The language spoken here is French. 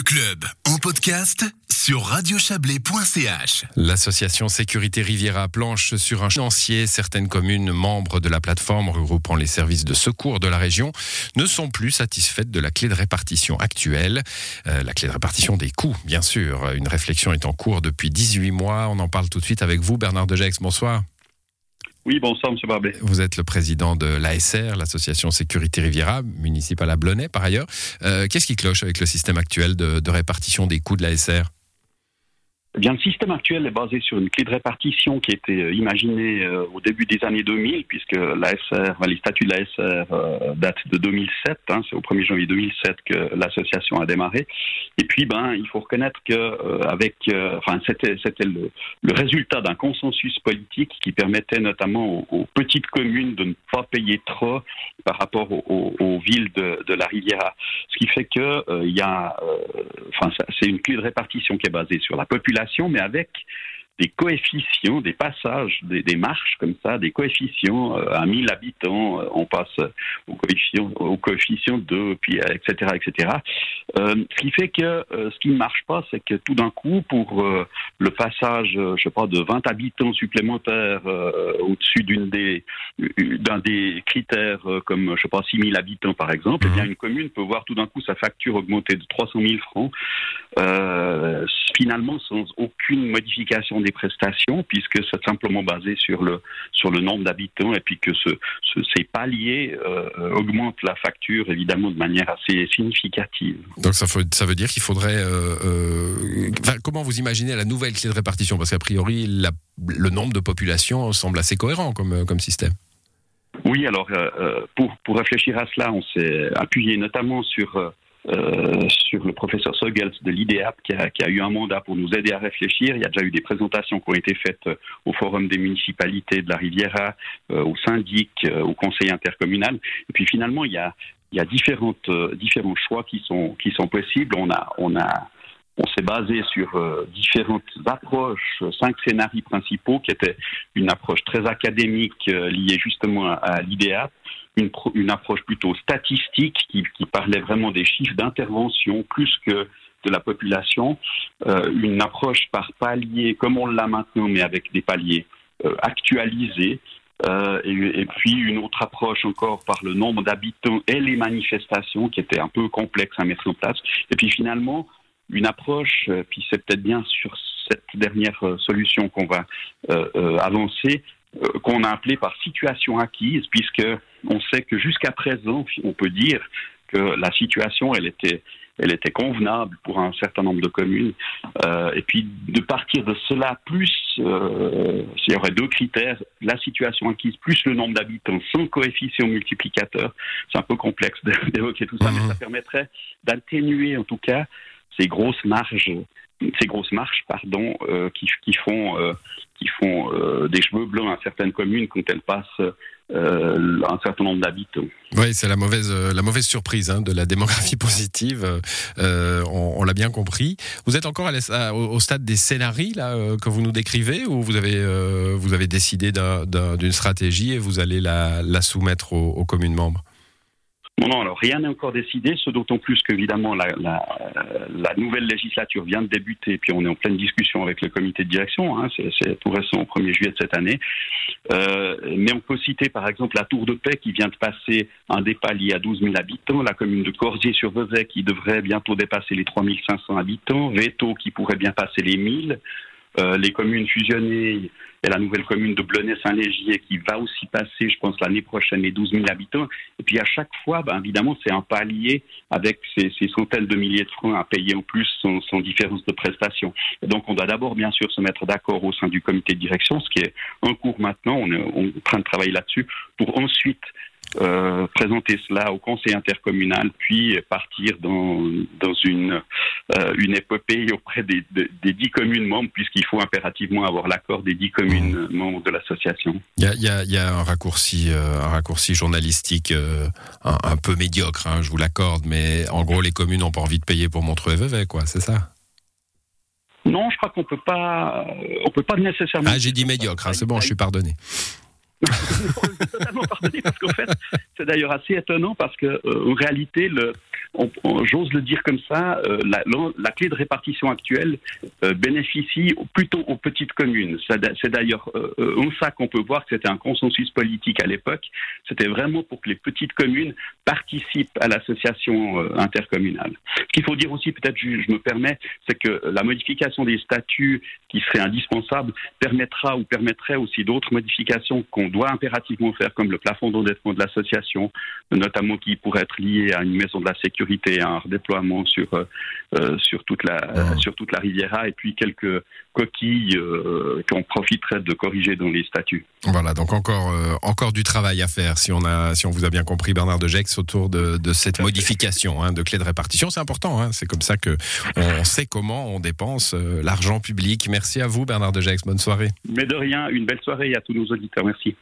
Le club en podcast sur radiochablais.ch. L'association Sécurité Riviera planche sur un chantier. Certaines communes membres de la plateforme regroupant les services de secours de la région ne sont plus satisfaites de la clé de répartition actuelle. Euh, la clé de répartition des coûts, bien sûr. Une réflexion est en cours depuis 18 mois. On en parle tout de suite avec vous, Bernard Dejex. Bonsoir. Oui, bonsoir, M. Barbet. Vous êtes le président de l'ASR, l'association Sécurité Riviera, municipale à Blonay par ailleurs. Euh, qu'est-ce qui cloche avec le système actuel de, de répartition des coûts de l'ASR eh bien, le système actuel est basé sur une clé de répartition qui a été euh, imaginée euh, au début des années 2000, puisque les statuts de l'ASR euh, datent de 2007. Hein, c'est au 1er janvier 2007 que l'association a démarré. Et puis, ben, il faut reconnaître que avec, enfin, c'était, c'était le, résultat d'un consensus politique qui permettait notamment aux, petites communes de ne pas payer trop par rapport aux, aux villes de, de, la Riviera. Ce qui fait que il y a, enfin, c'est une clé de répartition qui est basée sur la population mais avec des coefficients, des passages, des, marches comme ça, des coefficients euh, à 1000 habitants, euh, on passe au coefficient, au coefficient 2, puis etc. etc. Euh, ce qui fait que ce qui ne marche pas, c'est que tout d'un coup, pour le passage, je sais pas, de 20 habitants supplémentaires au-dessus d'une des d'un des critères comme je sais pas 6000 habitants par exemple, eh bien mhm. une commune peut voir tout d'un coup sa facture augmenter de 300 000 francs, finalement sans aucune modification des prestations, puisque c'est simplement basé sur le, sur le nombre d'habitants et puis que ce, ces paliers euh, augmentent la facture évidemment de manière assez significative. Donc ça, faut, ça veut dire qu'il faudrait... Euh, euh, comment vous imaginez la nouvelle clé de répartition? Parce qu'a priori, le nombre de populations semble assez cohérent comme, comme système. Oui, alors pour, pour réfléchir à cela, on s'est appuyé notamment sur euh, sur le professeur Sogels de l'IDEAP qui a, qui a, eu un mandat pour nous aider à réfléchir. Il y a déjà eu des présentations qui ont été faites euh, au Forum des municipalités de la Riviera, euh, au syndic, au conseil intercommunal. Et puis finalement, il y a, il y a différentes, différents choix qui sont, qui sont possibles. On a, on a, on s'est basé sur différentes approches, cinq scénarios principaux qui étaient une approche très académique liée justement à, à l'IDEAP, une, une, approche plutôt statistique qui, parlait vraiment des chiffres d'intervention plus que de la population, euh, une approche par palier comme on l'a maintenant, mais avec des paliers euh, actualisés, euh, et, et, puis une autre approche encore par le nombre d'habitants et les manifestations qui était un peu complexe à mettre en place. Et puis finalement, une approche, euh, puis c'est peut-être bien sur cette dernière euh, solution qu'on va euh, avancer, euh, qu'on a appelé par situation acquise, puisque on sait que jusqu'à présent, on peut dire que la situation, elle était, elle était convenable pour un certain nombre de communes. Euh, et puis de partir de cela, plus, euh, il y aurait deux critères, la situation acquise plus le nombre d'habitants sans coefficient multiplicateur. C'est un peu complexe d'évoquer tout ça, mais ça mmh. permettrait d'atténuer en tout cas ces grosses marges ces grosses marches pardon, euh, qui, font, euh, qui font euh, des cheveux blancs à certaines communes quand elles passent un certain nombre d'habitants. Oui, c'est la mauvaise, la mauvaise surprise hein, de la démographie positive. on, l'a bien compris. Vous êtes encore au, stade des scénarios là, que vous nous décrivez ou vous avez, vous avez décidé d'une stratégie et vous allez la, soumettre aux communes membres? Non, non, alors rien n'est encore décidé, ce d'autant plus qu'évidemment la, la, la, nouvelle législature vient de débuter, puis on est en pleine discussion avec le comité de direction, hein, c'est tout récent au 1er juillet de cette année. Euh, mais on peut citer par exemple la Tour de Paix qui vient de passer un des paliers à 12 000 habitants, la commune de Corsier-sur-Vezet qui devrait bientôt dépasser les 3 500 habitants, Veto qui pourrait bien passer les 1000, euh, les communes fusionnées et la nouvelle commune de Blonay-Saint-Légier qui va aussi passer, je pense, l'année prochaine les 12 000 habitants. Et puis à chaque fois, ben, évidemment, c'est un palier avec ces, ces, centaines de milliers de francs à payer en plus sans, sans différence de prestations. Et donc on doit d'abord, bien sûr, se mettre d'accord au sein du comité de direction, ce qui est en cours maintenant. On est en train de travailler là-dessus pour ensuite euh, présenter cela au conseil intercommunal, puis partir dans, dans une, euh, une épopée auprès des, des, dix communes membres, puisqu'il faut impérativement avoir l'accord des dix communes mmh. membres de l'association. Il y a, y a, un raccourci, euh, un raccourci journalistique un, peu médiocre, hein, je vous l'accorde, mais en gros, les communes n'ont pas envie de payer pour Montreux-et-Vevey, quoi, c'est ça? Non, je crois qu'on peut pas, on peut pas nécessairement. Ah, j'ai dit médiocre, hein, c'est bon, je suis pardonné. totalement pardonné parce qu'en fait, c'est d'ailleurs assez étonnant parce que euh, en réalité, le, j'ose le dire comme ça, la, la, clé de répartition actuelle bénéficie plutôt aux petites communes. C'est d'ailleurs en ça qu'on peut voir que c'était un consensus politique à l'époque. C'était vraiment pour que les petites communes participent à l'association intercommunale. Ce qu'il faut dire aussi, peut-être, je me permets, c'est que la modification des statuts qui serait indispensable permettra ou permettrait aussi d'autres modifications qu'on doit impérativement faire, comme le plafond d'endettement de l'association, notamment qui pourrait être lié à une maison de la sécurité, un redéploiement sur, euh, euh, sur, toute la, ah. sur toute la Riviera, et puis quelques coquilles euh, qu'on profiterait de corriger dans les statuts. Voilà, donc encore, encore du travail à faire, si on, a, si on vous a bien compris, Bernard de Gex, autour de, de cette modification hein, de clé de répartition. C'est important, hein, c'est comme ça que on sait comment on dépense l'argent public. Merci à vous, Bernard de Gex. Bonne soirée. Mais de rien, une belle soirée à tous nos auditeurs. Merci.